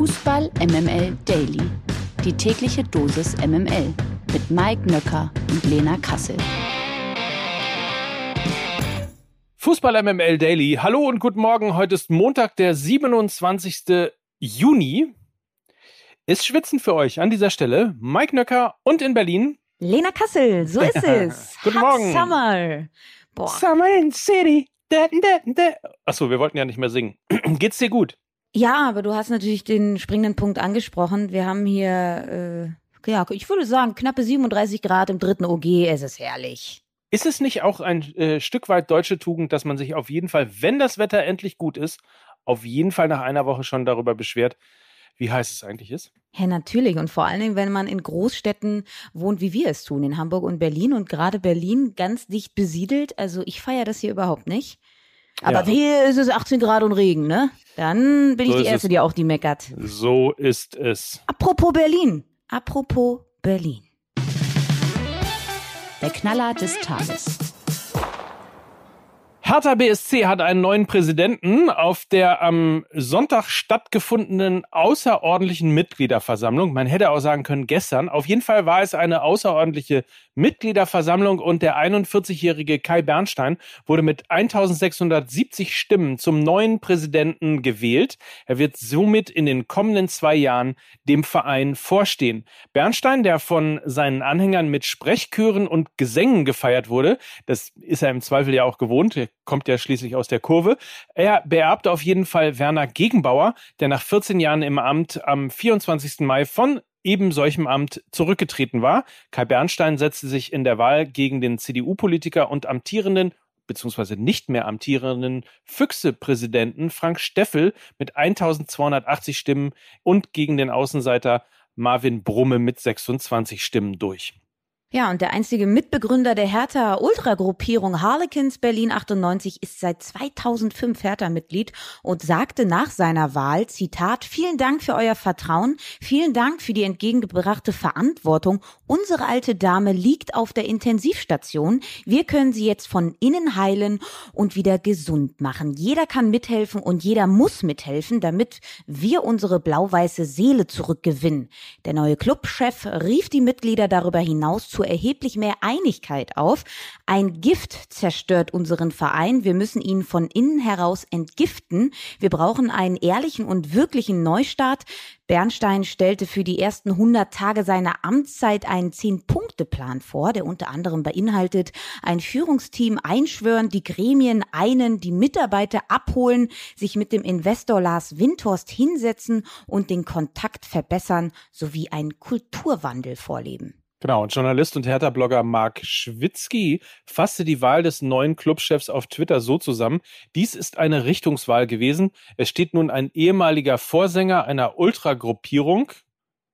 Fußball MML Daily. Die tägliche Dosis MML mit Mike Nöcker und Lena Kassel. Fußball MML Daily. Hallo und guten Morgen. Heute ist Montag, der 27. Juni. Ist Schwitzen für euch an dieser Stelle. Mike Nöcker und in Berlin. Lena Kassel, so ist es. Guten Hot Morgen. Summer. Boah. Summer in City. Da, da, da. Achso, wir wollten ja nicht mehr singen. Geht's dir gut? Ja, aber du hast natürlich den springenden Punkt angesprochen. Wir haben hier, äh, ja, ich würde sagen, knappe 37 Grad im dritten OG. Es ist herrlich. Ist es nicht auch ein äh, Stück weit deutsche Tugend, dass man sich auf jeden Fall, wenn das Wetter endlich gut ist, auf jeden Fall nach einer Woche schon darüber beschwert, wie heiß es eigentlich ist? Ja, natürlich. Und vor allen Dingen, wenn man in Großstädten wohnt, wie wir es tun, in Hamburg und Berlin und gerade Berlin ganz dicht besiedelt. Also ich feiere das hier überhaupt nicht. Aber Ja. hier ist es 18 Grad und Regen, ne? Dann bin ich So die ist Erste, es. die auch die meckert. So ist es. Apropos Berlin. Apropos Berlin. Der Knaller des Tages. Hertha BSC hat einen neuen Präsidenten auf der am Sonntag stattgefundenen außerordentlichen Mitgliederversammlung. Man hätte auch sagen können gestern. Auf jeden Fall war es eine außerordentliche Mitgliederversammlung und der 41-jährige Kai Bernstein wurde mit 1670 Stimmen zum neuen Präsidenten gewählt. Er wird somit in den kommenden zwei Jahren dem Verein vorstehen. Bernstein, der von seinen Anhängern mit Sprechchören und Gesängen gefeiert wurde, das ist er im Zweifel ja auch gewohnt, kommt ja schließlich aus der Kurve. Er beerbte auf jeden Fall Werner Gegenbauer, der nach 14 Jahren im Amt am 24. Mai von eben solchem Amt zurückgetreten war. Kai Bernstein setzte sich in der Wahl gegen den CDU-Politiker und amtierenden beziehungsweise nicht mehr amtierenden Füchse-Präsidenten Frank Steffel mit 1280 Stimmen und gegen den Außenseiter Marvin Brumme mit 26 Stimmen durch. Ja, und der einzige Mitbegründer der Hertha-Ultragruppierung Harlequins Berlin 98 ist seit 2005 Hertha-Mitglied und sagte nach seiner Wahl, Zitat, vielen Dank für euer Vertrauen, vielen Dank für die entgegengebrachte Verantwortung. Unsere alte Dame liegt auf der Intensivstation. Wir können sie jetzt von innen heilen und wieder gesund machen. Jeder kann mithelfen und jeder muss mithelfen, damit wir unsere blau-weiße Seele zurückgewinnen. Der neue Clubchef rief die Mitglieder darüber hinaus zu erheblich mehr Einigkeit auf. Ein Gift zerstört unseren Verein. Wir müssen ihn von innen heraus entgiften. Wir brauchen einen ehrlichen und wirklichen Neustart. Bernstein stellte für die ersten 100 Tage seiner Amtszeit einen Zehn-Punkte-Plan vor, der unter anderem beinhaltet, ein Führungsteam einschwören, die Gremien einen, die Mitarbeiter abholen, sich mit dem Investor Lars Windhorst hinsetzen und den Kontakt verbessern sowie einen Kulturwandel vorleben. Genau, und Journalist und Hertha-Blogger Mark Schwitzky fasste die Wahl des neuen Clubchefs auf Twitter so zusammen. Dies ist eine Richtungswahl gewesen. Es steht nun ein ehemaliger Vorsänger einer Ultragruppierung.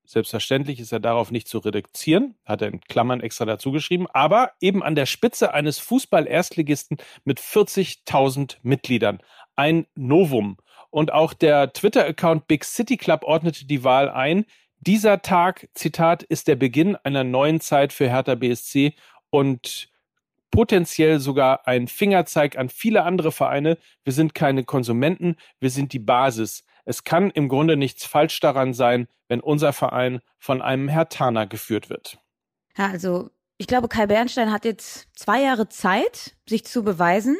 Selbstverständlich ist er darauf nicht zu reduzieren, hat er in Klammern extra dazu geschrieben, aber eben an der Spitze eines Fußball-Erstligisten mit 40.000 Mitgliedern. Ein Novum. Und auch der Twitter-Account Big City Club ordnete die Wahl ein. Dieser Tag, Zitat, ist der Beginn einer neuen Zeit für Hertha BSC und potenziell sogar ein Fingerzeig an viele andere Vereine. Wir sind keine Konsumenten, wir sind die Basis. Es kann im Grunde nichts falsch daran sein, wenn unser Verein von einem Hertaner geführt wird. Ja, also ich glaube, Kai Bernstein hat jetzt zwei Jahre Zeit, sich zu beweisen.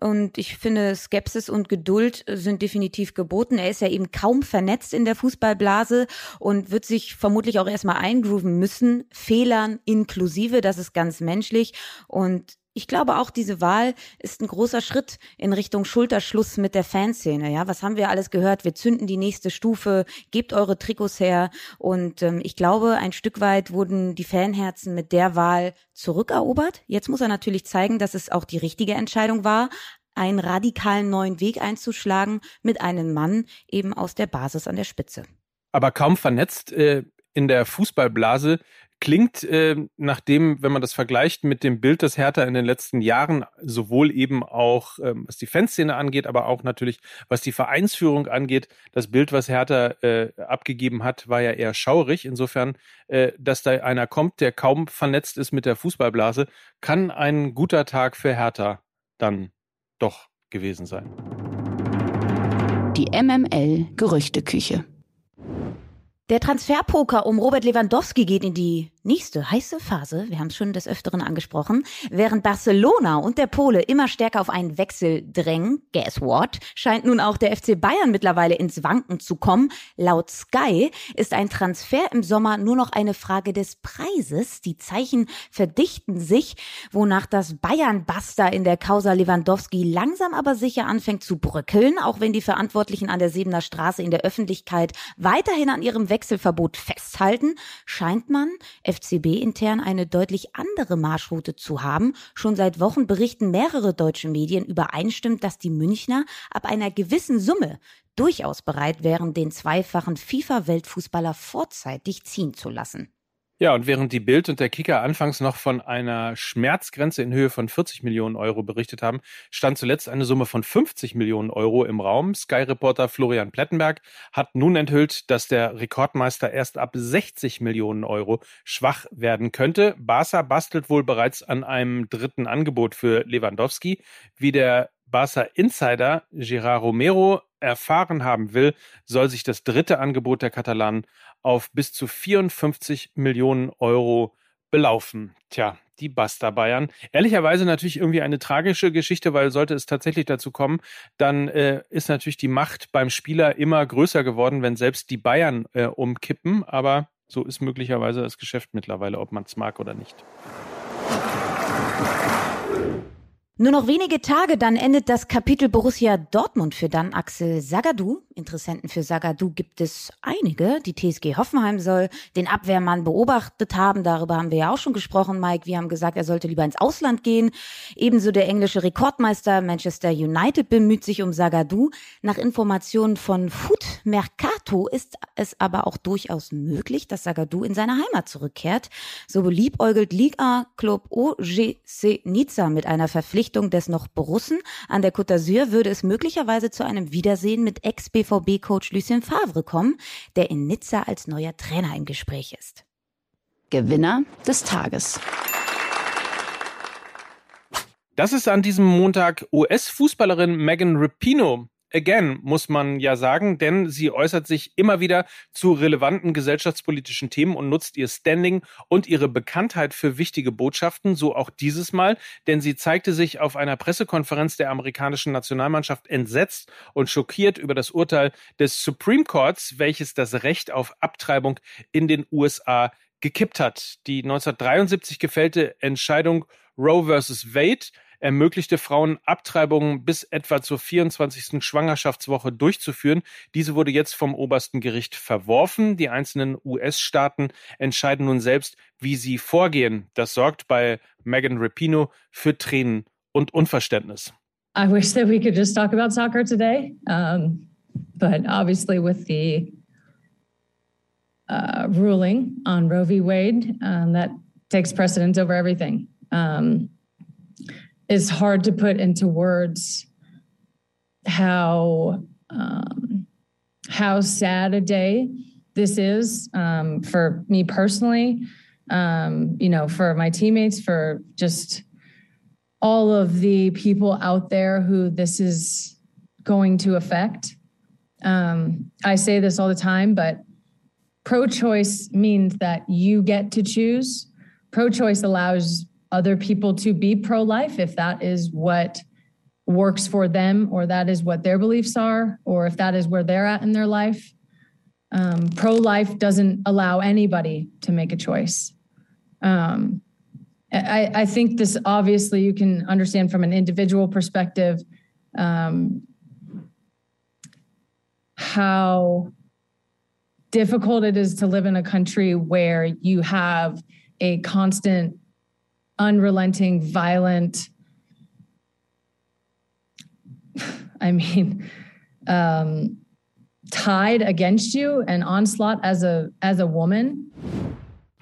Und ich finde, Skepsis und Geduld sind definitiv geboten. Er ist ja eben kaum vernetzt in der Fußballblase und wird sich vermutlich auch erstmal eingrooven müssen. Fehlern inklusive, das ist ganz menschlich. Und ich glaube auch, diese Wahl ist ein großer Schritt in Richtung Schulterschluss mit der Fanszene. Ja, was haben wir alles gehört? Wir zünden die nächste Stufe, gebt eure Trikots her. Und ähm, ich glaube, ein Stück weit wurden die Fanherzen mit der Wahl zurückerobert. Jetzt muss er natürlich zeigen, dass es auch die richtige Entscheidung war, einen radikalen neuen Weg einzuschlagen mit einem Mann eben aus der Basis an der Spitze. Aber kaum vernetzt äh, in der Fußballblase klingt äh, nach dem, wenn man das vergleicht mit dem Bild, das Hertha in den letzten Jahren sowohl eben auch, ähm, was die Fanszene angeht, aber auch natürlich, was die Vereinsführung angeht, das Bild, was Hertha äh, abgegeben hat, war ja eher schaurig. Insofern, äh, dass da einer kommt, der kaum vernetzt ist mit der Fußballblase, kann ein guter Tag für Hertha dann doch gewesen sein. Die MML Gerüchteküche. Der Transferpoker um Robert Lewandowski geht in die nächste heiße Phase. Wir haben es schon des Öfteren angesprochen. Während Barcelona und der Pole immer stärker auf einen Wechsel drängen, guess what, scheint nun auch der FC Bayern mittlerweile ins Wanken zu kommen. Laut Sky ist ein Transfer im Sommer nur noch eine Frage des Preises. Die Zeichen verdichten sich, wonach das Bayern-Buster in der Causa Lewandowski langsam aber sicher anfängt zu bröckeln, auch wenn die Verantwortlichen an der Sebener Straße in der Öffentlichkeit weiterhin an ihrem Wechselverbot festhalten, scheint man FCB intern eine deutlich andere Marschroute zu haben. Schon seit Wochen berichten mehrere deutsche Medien übereinstimmend, dass die Münchner ab einer gewissen Summe durchaus bereit wären, den zweifachen FIFA-Weltfußballer vorzeitig ziehen zu lassen. Ja, und während die Bild und der Kicker anfangs noch von einer Schmerzgrenze in Höhe von 40 Millionen Euro berichtet haben, stand zuletzt eine Summe von 50 Millionen Euro im Raum. Sky-Reporter Florian Plettenberg hat nun enthüllt, dass der Rekordmeister erst ab 60 Millionen Euro schwach werden könnte. Barca bastelt wohl bereits an einem dritten Angebot für Lewandowski. Wie der Barca Insider Gerard Romero erfahren haben will, soll sich das dritte Angebot der Katalanen auf bis zu 54 Millionen Euro belaufen. Tja, die Basta Bayern. Ehrlicherweise natürlich irgendwie eine tragische Geschichte, weil sollte es tatsächlich dazu kommen, dann äh, ist natürlich die Macht beim Spieler immer größer geworden, wenn selbst die Bayern äh, umkippen. Aber so ist möglicherweise das Geschäft mittlerweile, ob man es mag oder nicht. Nur noch wenige Tage, dann endet das Kapitel Borussia Dortmund für dann Axel Sagadou. Interessenten für Sagadou gibt es einige. Die TSG Hoffenheim soll den Abwehrmann beobachtet haben. Darüber haben wir ja auch schon gesprochen, Mike. Wir haben gesagt, er sollte lieber ins Ausland gehen. Ebenso der englische Rekordmeister Manchester United bemüht sich um Sagadou. Nach Informationen von Food Mercato ist es aber auch durchaus möglich, dass Sagadou in seine Heimat zurückkehrt. So beliebäugelt Liga-Club OGC Nizza mit einer Verpflichtung Verpflichtung des noch Borussen an der Côte d'Azur würde es möglicherweise zu einem Wiedersehen mit Ex-BVB-Coach Lucien Favre kommen, der in Nizza als neuer Trainer im Gespräch ist. Gewinner des Tages. Das ist an diesem Montag US-Fußballerin Megan Rapinoe again, muss man ja sagen, denn sie äußert sich immer wieder zu relevanten gesellschaftspolitischen Themen und nutzt ihr Standing und ihre Bekanntheit für wichtige Botschaften, so auch dieses Mal, denn sie zeigte sich auf einer Pressekonferenz der amerikanischen Nationalmannschaft entsetzt und schockiert über das Urteil des Supreme Courts, welches das Recht auf Abtreibung in den USA gekippt hat. Die 1973 gefällte Entscheidung Roe versus Wade ermöglichte Frauen Abtreibungen bis etwa zur 24. Schwangerschaftswoche durchzuführen. Diese wurde jetzt vom obersten Gericht verworfen. Die einzelnen US-Staaten entscheiden nun selbst, wie sie vorgehen. Das sorgt bei Megan Rapino für Tränen und Unverständnis. I wish that we could just talk about soccer today. Um, but obviously with the uh, ruling on Roe v. Wade, um, that takes precedence over everything. Um, is hard to put into words how um, how sad a day this is um, for me personally um, you know for my teammates for just all of the people out there who this is going to affect. Um, i say this all the time but pro-choice means that you get to choose. Pro-choice allows other people to be pro life if that is what works for them or that is what their beliefs are or if that is where they're at in their life. Um, pro life doesn't allow anybody to make a choice. Um, I, I, think this obviously you can understand from an individual perspective um, how difficult it is to live in a country where you have a constant unrelenting, violent, I mean, um, against you and onslaught as a as a woman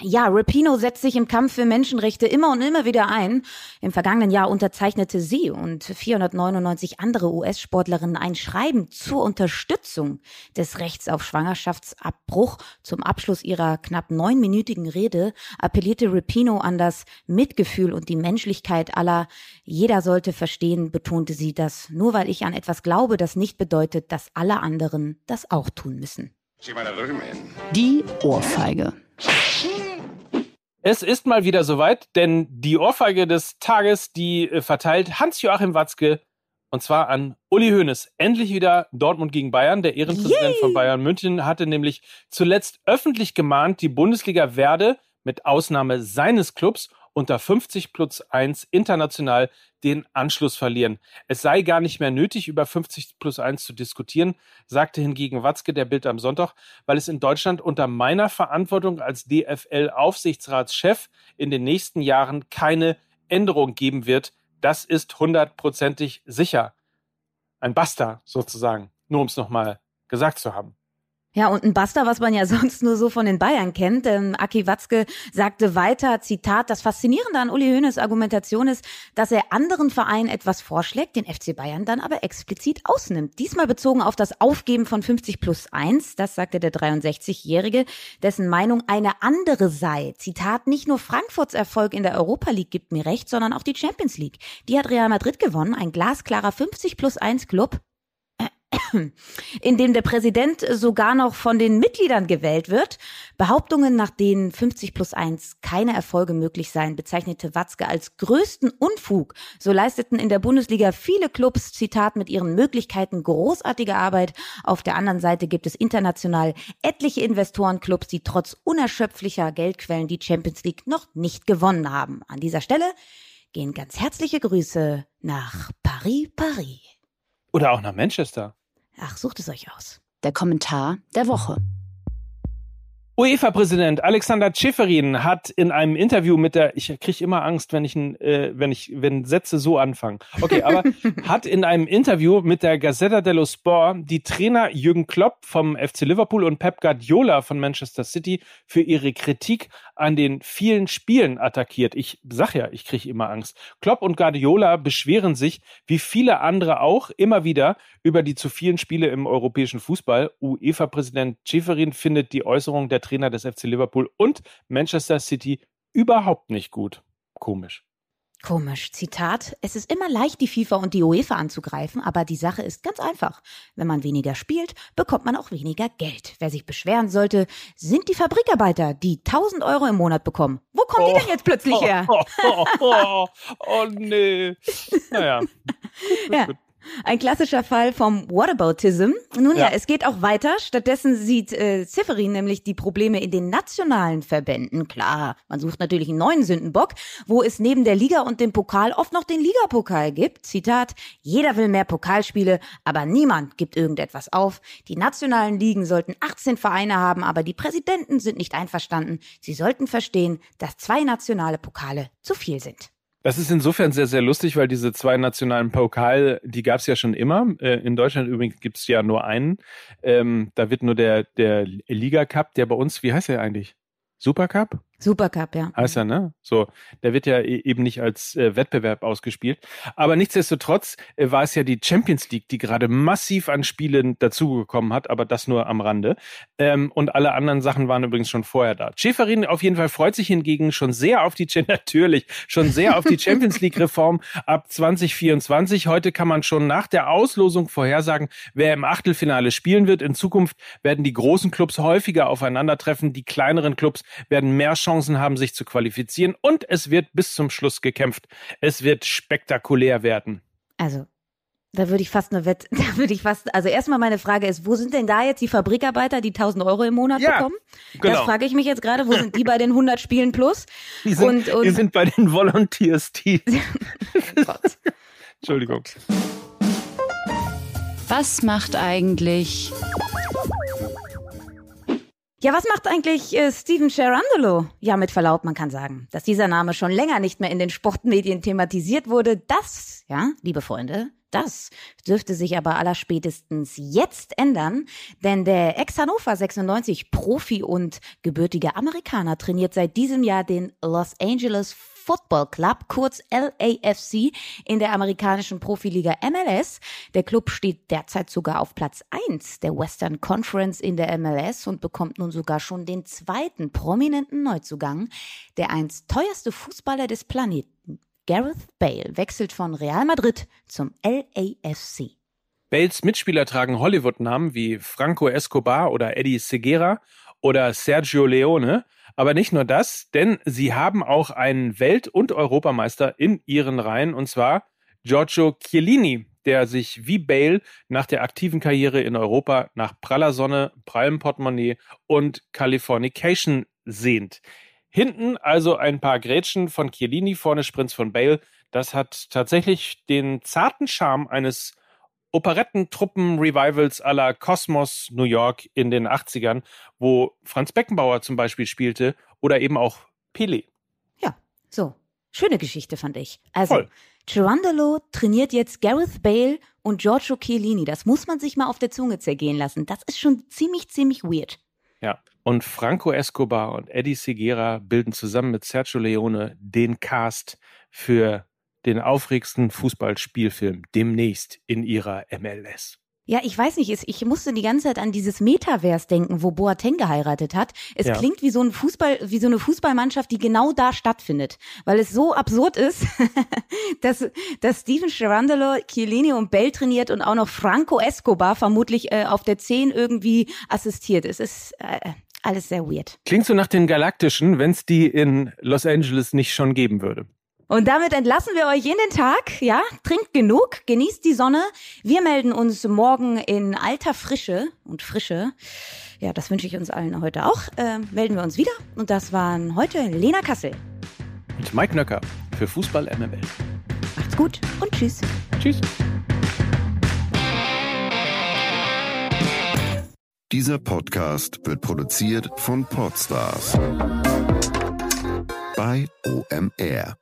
Ja, Rapino setzt sich im Kampf für Menschenrechte immer und immer wieder ein. Im vergangenen Jahr unterzeichnete sie und 499 andere US-Sportlerinnen ein Schreiben zur Unterstützung des Rechts auf Schwangerschaftsabbruch. Zum Abschluss ihrer knapp neunminütigen Rede appellierte Rapino an das Mitgefühl und die Menschlichkeit aller. Jeder sollte verstehen, betonte sie, dass nur weil ich an etwas glaube, das nicht bedeutet, dass alle anderen das auch tun müssen. Die Ohrfeige. Es ist mal wieder soweit, denn die Ohrfeige des Tages, die äh, verteilt Hans-Joachim Watzke und zwar an Uli Hoeneß. Endlich wieder Dortmund gegen Bayern. Der Ehrenpräsident Yay. von Bayern München hatte nämlich zuletzt öffentlich gemahnt, die Bundesliga werde mit Ausnahme seines Clubs unter 50 plus 1 international den Anschluss verlieren. Es sei gar nicht mehr nötig, über 50 plus 1 zu diskutieren, sagte hingegen Watzke der Bild am Sonntag, weil es in Deutschland unter meiner Verantwortung als DFL-Aufsichtsratschef in den nächsten Jahren keine Änderung geben wird. Das ist hundertprozentig sicher. Ein Basta sozusagen, nur um es nochmal gesagt zu haben. Ja, und ein Buster, was man ja sonst nur so von den Bayern kennt. Denn Aki Watzke sagte weiter, Zitat, das Faszinierende an Uli Hoeneß Argumentation ist, dass er anderen Vereinen etwas vorschlägt, den FC Bayern dann aber explizit ausnimmt. Diesmal bezogen auf das Aufgeben von 50 plus 1, das sagte der 63-Jährige, dessen Meinung eine andere sei. Zitat, nicht nur Frankfurts Erfolg in der Europa League gibt mir recht, sondern auch die Champions League. Die hat Real Madrid gewonnen, ein glasklarer 50 plus 1 Club in dem der Präsident sogar noch von den Mitgliedern gewählt wird. Behauptungen, nach denen 50 plus 1 keine Erfolge möglich seien, bezeichnete Watzke als größten Unfug. So leisteten in der Bundesliga viele Clubs, Zitat, mit ihren Möglichkeiten großartige Arbeit. Auf der anderen Seite gibt es international etliche Investorenclubs, die trotz unerschöpflicher Geldquellen die Champions League noch nicht gewonnen haben. An dieser Stelle gehen ganz herzliche Grüße nach Paris, Paris. Oder auch nach Manchester. Ach, sucht es euch aus. Der Kommentar der Woche. UEFA-Präsident Alexander Schäferin hat in einem Interview mit der, ich kriege immer Angst, wenn ich, äh, wenn ich, wenn Sätze so anfangen. Okay, aber hat in einem Interview mit der Gazzetta dello Sport die Trainer Jürgen Klopp vom FC Liverpool und Pep Guardiola von Manchester City für ihre Kritik an den vielen Spielen attackiert. Ich sag ja, ich kriege immer Angst. Klopp und Guardiola beschweren sich, wie viele andere auch, immer wieder über die zu vielen Spiele im europäischen Fußball. UEFA-Präsident Schäferin findet die Äußerung der Trainer des FC Liverpool und Manchester City überhaupt nicht gut. Komisch. Komisch. Zitat. Es ist immer leicht, die FIFA und die UEFA anzugreifen, aber die Sache ist ganz einfach. Wenn man weniger spielt, bekommt man auch weniger Geld. Wer sich beschweren sollte, sind die Fabrikarbeiter, die 1000 Euro im Monat bekommen. Wo kommen oh, die denn jetzt plötzlich her? Oh, oh, oh, oh nee. Naja. ja. Ein klassischer Fall vom Whataboutism. Nun ja, ja es geht auch weiter. Stattdessen sieht äh, Zifferin nämlich die Probleme in den nationalen Verbänden. Klar, man sucht natürlich einen neuen Sündenbock, wo es neben der Liga und dem Pokal oft noch den Ligapokal gibt. Zitat, jeder will mehr Pokalspiele, aber niemand gibt irgendetwas auf. Die nationalen Ligen sollten 18 Vereine haben, aber die Präsidenten sind nicht einverstanden. Sie sollten verstehen, dass zwei nationale Pokale zu viel sind. Das ist insofern sehr, sehr lustig, weil diese zwei nationalen Pokal, die gab es ja schon immer. Äh, in Deutschland übrigens gibt es ja nur einen. Ähm, da wird nur der, der Liga Cup, der bei uns, wie heißt der eigentlich? Supercup? Supercup, ja. Heißt er, ne? So, der wird ja e-, eben nicht als äh, Wettbewerb ausgespielt. Aber nichtsdestotrotz äh, war es ja die Champions League, die gerade massiv an Spielen dazugekommen hat, aber das nur am Rande. Ähm, und alle anderen Sachen waren übrigens schon vorher da. Schäferin auf jeden Fall freut sich hingegen schon sehr auf die, natürlich, schon sehr auf die Champions League Reform ab 2024. Heute kann man schon nach der Auslosung vorhersagen, wer im Achtelfinale spielen wird. In Zukunft werden die großen Clubs häufiger aufeinandertreffen. Die kleineren Clubs werden mehr Chancen haben, sich zu qualifizieren und es wird bis zum Schluss gekämpft. Es wird spektakulär werden. Also, da würde ich fast eine Wette, da würde ich fast, also erstmal meine Frage ist, wo sind denn da jetzt die Fabrikarbeiter, die 1000 Euro im Monat ja, bekommen? Genau. Das frage ich mich jetzt gerade, wo sind die bei den 100 Spielen plus? Die sind, und, und die sind bei den Volunteers, die. oh Entschuldigung. Was macht eigentlich ja, was macht eigentlich äh, Steven Sherandolo? Ja, mit Verlaub, man kann sagen, dass dieser Name schon länger nicht mehr in den Sportmedien thematisiert wurde. Das, ja, liebe Freunde, das dürfte sich aber allerspätestens jetzt ändern, denn der Ex-Hannover 96 Profi und gebürtige Amerikaner trainiert seit diesem Jahr den Los Angeles Football Club, kurz LAFC, in der amerikanischen Profiliga MLS. Der Club steht derzeit sogar auf Platz 1 der Western Conference in der MLS und bekommt nun sogar schon den zweiten prominenten Neuzugang. Der einst teuerste Fußballer des Planeten, Gareth Bale, wechselt von Real Madrid zum LAFC. Bales Mitspieler tragen Hollywood-Namen wie Franco Escobar oder Eddie Segura oder Sergio Leone. Aber nicht nur das, denn sie haben auch einen Welt- und Europameister in ihren Reihen, und zwar Giorgio Chiellini, der sich wie Bale nach der aktiven Karriere in Europa nach praller Sonne, prallem Portemonnaie und Californication sehnt. Hinten also ein paar Grätschen von Chiellini, vorne Sprints von Bale. Das hat tatsächlich den zarten Charme eines Operettentruppen-Revivals aller Kosmos New York in den 80ern, wo Franz Beckenbauer zum Beispiel spielte oder eben auch Pelé. Ja, so. Schöne Geschichte fand ich. Also, Voll. Trainiert jetzt Gareth Bale und Giorgio Chiellini. Das muss man sich mal auf der Zunge zergehen lassen. Das ist schon ziemlich, ziemlich weird. Ja. Und Franco Escobar und Eddie Segura bilden zusammen mit Sergio Leone den Cast für den aufregendsten Fußballspielfilm demnächst in ihrer MLS. Ja, ich weiß nicht, ich musste die ganze Zeit an dieses Metaverse denken, wo Boateng geheiratet hat. Es Ja. klingt wie so ein Fußball, wie so eine Fußballmannschaft, die genau da stattfindet, weil es so absurd ist, dass, dass Steven Girandolo, Chiellini und Bell trainiert und auch noch Franco Escobar vermutlich äh, auf der 10 irgendwie assistiert. Es ist äh, alles sehr weird. Klingt so nach den Galaktischen, wenn es die in Los Angeles nicht schon geben würde. Und damit entlassen wir euch in den Tag. Ja, trinkt genug, genießt die Sonne. Wir melden uns morgen in alter Frische und Frische. Ja, das wünsche ich uns allen heute auch. Ähm, melden wir uns wieder. Und das waren heute Lena Kassel. Und Mike Nöcker für Fußball MML. Macht's gut und tschüss. Tschüss. Dieser Podcast wird produziert von Podstars bei OMR.